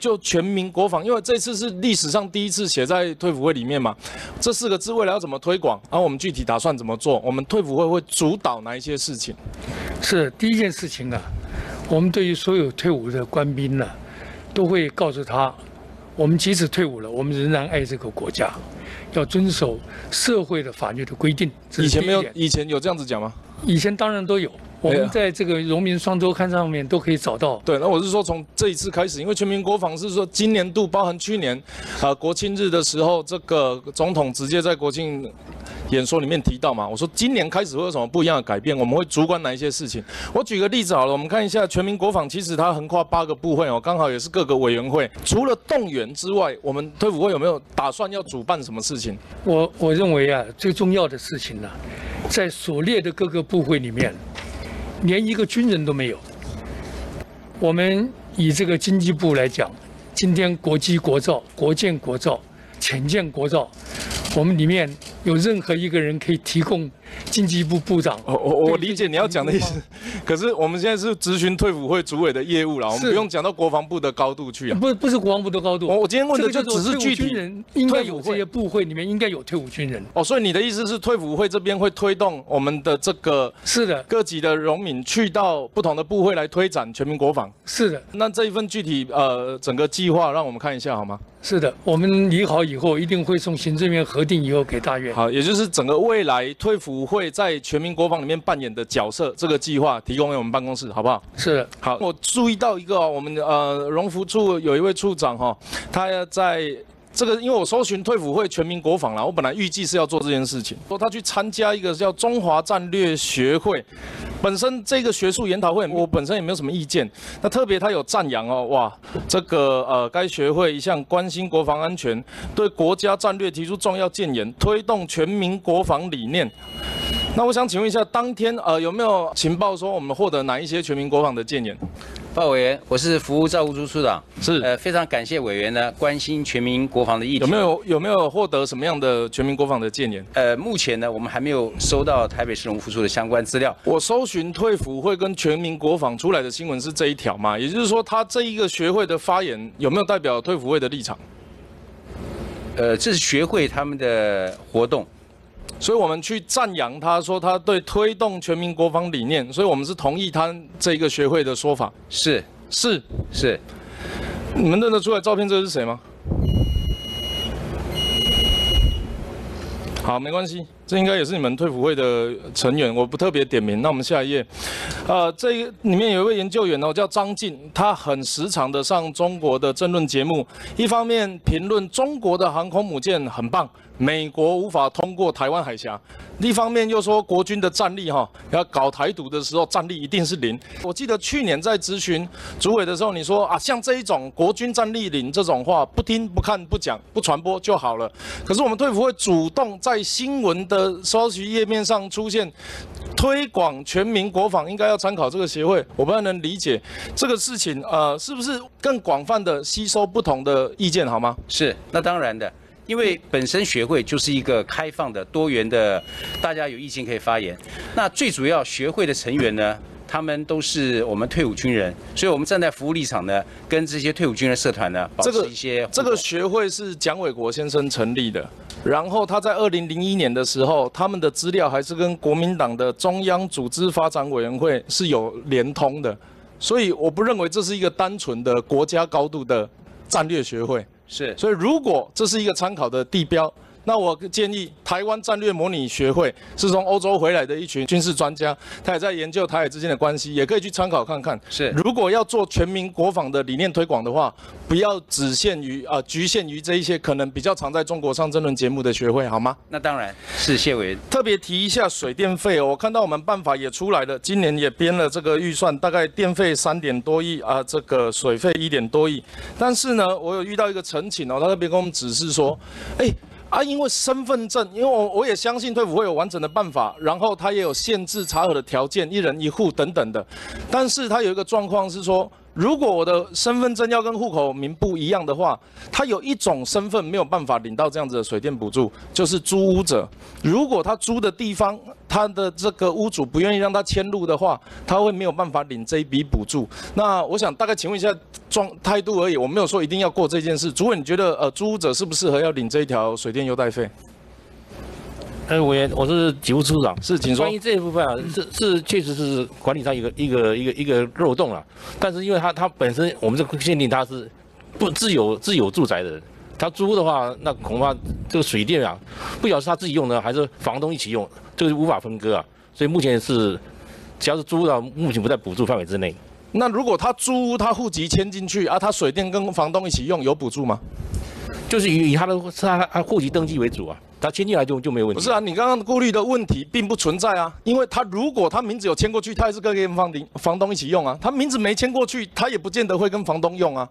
就全民国防，因为这次是历史上第一次写在退辅会里面嘛，这四个字未来要怎么推广，然后我们具体打算怎么做？我们退辅会会主导哪一些事情？是第一件事情啊，我们对于所有退伍的官兵呢，都会告诉他，我们即使退伍了，我们仍然爱这个国家，要遵守社会的法律的规定。以前没有以前有这样子讲吗？以前当然都有，我们在这个《荣民双周刊》上面都可以找到。对，那我是说从这一次开始，因为全民国防是说今年度包含去年，呃国庆日的时候，这个总统直接在国庆演说里面提到嘛，我说今年开始会有什么不一样的改变，我们会主管哪一些事情。我举个例子好了，我们看一下全民国防，其实它横跨八个部会哦，刚好也是各个委员会。除了动员之外，我们退辅会有没有打算要主办什么事情？我我认为啊，最重要的事情呢，在所列的各个部会里面，连一个军人都没有。我们以这个经济部来讲，今天国机国造、国建国造、潜舰国造，我们里面有任何一个人可以提供经济部部长？我我我理解你要讲的意思，可是我们现在是咨询退辅会主委的业务啦，我们不用讲到国防部的高度去啊。不不是国防部的高度。我我今天问的就只是具体人应该有这些部会里面应该有退伍军人。哦，所以你的意思是退辅会这边会推动我们的这个是的，各级的荣民去到不同的部会来推展全民国防？是的，那这一份具体呃整个计划让我们看一下好吗？是的。我们拟好以后，一定会送行政院核定以后给大院。好，也就是整个未来退辅会在全民国防里面扮演的角色，这个计划提供给我们办公室，好不好？是。好，我注意到一个、哦，我们的呃荣福处有一位处长哈、他要在这个，因为我搜寻退辅会全民国防啦，我本来预计是要做这件事情，说他去参加一个叫中华战略学会。本身这个学术研讨会，我本身也没有什么意见。那特别他有赞扬哦，哇，这个呃，该学会一向关心国防安全，对国家战略提出重要建言，推动全民国防理念。那我想请问一下，当天呃有没有情报说我们获得哪一些全民国防的建言？报委员，我是服务照顾处处长，是呃，非常感谢委员呢关心全民国防的议题。有没？有有没有获得什么样的全民国防的建言？呃，目前呢，我们还没有收到台北市农福处的相关资料。我搜寻退辅会跟全民国防出来的新闻是这一条嘛？也就是说，他这一个学会的发言有没有代表退辅会的立场？呃，这是学会他们的活动。所以我们去赞扬他说他对推动全民国防理念，所以我们是同意他这一个学会的说法。是是，是，你们认得出来照片这是谁吗？好，没关系，这应该也是你们退辅会的成员，我不特别点名。那我们下一页，呃，这里面有一位研究员哦，叫张晋，他很时常的上中国的争论节目，一方面评论中国的航空母舰很棒，美国无法通过台湾海峡，一方面又说国军的战力哈、要搞台独的时候战力一定是零。我记得去年在咨询主委的时候，你说啊，像这一种国军战力零这种话，不听不看不讲不传播就好了。可是我们退辅会主动在新闻的的搜寻页面上出现。推广全民国防应该要参考这个协会，我不太能理解这个事情，呃，是不是更广泛的吸收不同的意见好吗？是，那当然的。因为本身学会就是一个开放的、多元的，大家有意见可以发言。那最主要学会的成员呢，他们都是我们退伍军人，所以我们站在服务立场呢，跟这些退伍军人社团呢，保这个持一些互这个学会是蒋纬国先生成立的，然后他在二零零一年的时候，他们的资料还是跟国民党的中央组织发展委员会是有连通的，所以我不认为这是一个单纯的国家高度的战略学会。是所以如果这是一个参考的地标，那我建议台湾战略模拟学会是从欧洲回来的一群军事专家，他也在研究台海之间的关系，也可以去参考看看。是如果要做全民国防的理念推广的话，不要只限于啊、局限于这一些可能比较常在中国上争论节目的学会，好吗？那当然是谢委员。特别提一下水电费哦，我看到我们办法也出来了，今年也编了这个预算，大概电费三点多亿啊，这个水费一点多亿。但是呢，我有遇到一个陈请哦，他特别跟我们指示说，哎。啊，因为身份证，因为我我也相信退辅会有完整的办法，然后他也有限制查核的条件，一人一户等等的。但是他有一个状况是说，如果我的身份证要跟户口名不一样的话，他有一种身份没有办法领到这样子的水电补助，就是租屋者。如果他租的地方，他的这个屋主不愿意让他迁入的话，他会没有办法领这一笔补助。那我想大概请问一下状态度而已，我没有说一定要过这件事。主委，你觉得呃租屋者适不适合要领这一条水电优待费？呃，委员，我是警务处长，是，请说关。于这一部分啊，是是确实是管理上一个一个一个一个漏洞了。但是因为他他本身我们这个限定他是不自有自有住宅的人，他租的话，那恐怕这个水电啊，不晓得是他自己用呢，还是房东一起用，这个无法分割啊。所以目前是只要是租的，目前不在补助范围之内。那如果他租屋，他户籍迁进去啊，他水电跟房东一起用，有补助吗？就是以以他的是他他户籍登记为主啊，他迁进来就就没有问题。不是啊，你刚刚顾虑的问题并不存在啊，因为他如果他名字有迁过去，他也是跟房顶房东一起用啊，他名字没迁过去，他也不见得会跟房东用啊。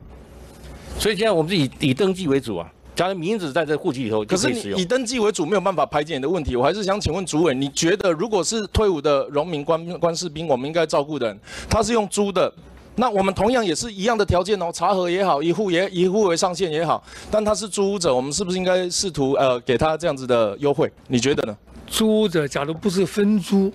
所以现在我们是以以登记为主啊，假如名字在这户籍里头可就是你以。登记为主，没有办法排解你的问题。我还是想请问主委，你觉得如果是退伍的农民官官士兵，我们应该照顾的人，他是用租的，那我们同样也是一样的条件哦，查核也好，一户也一户为上限也好，但他是租屋者，我们是不是应该试图呃给他这样子的优惠？你觉得呢？租屋者假如不是分租，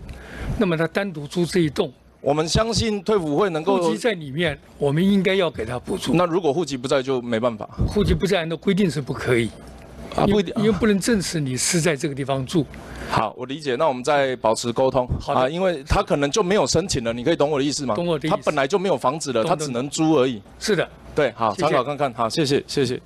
那么他单独租这一栋，我们相信退伍会能够户籍。在里面，我们应该要给他补助。那如果户籍不在就没办法户籍不在，按照规定是不可以，啊，不一定因为不能证实你是在这个地方住。好，我理解。那我们再保持沟通好的啊，因为他可能就没有申请了，你可以懂我的意思吗？懂我的意思他本来就没有房子了，他只能租而已。是的，对，好，参考看看。好，谢谢，谢谢。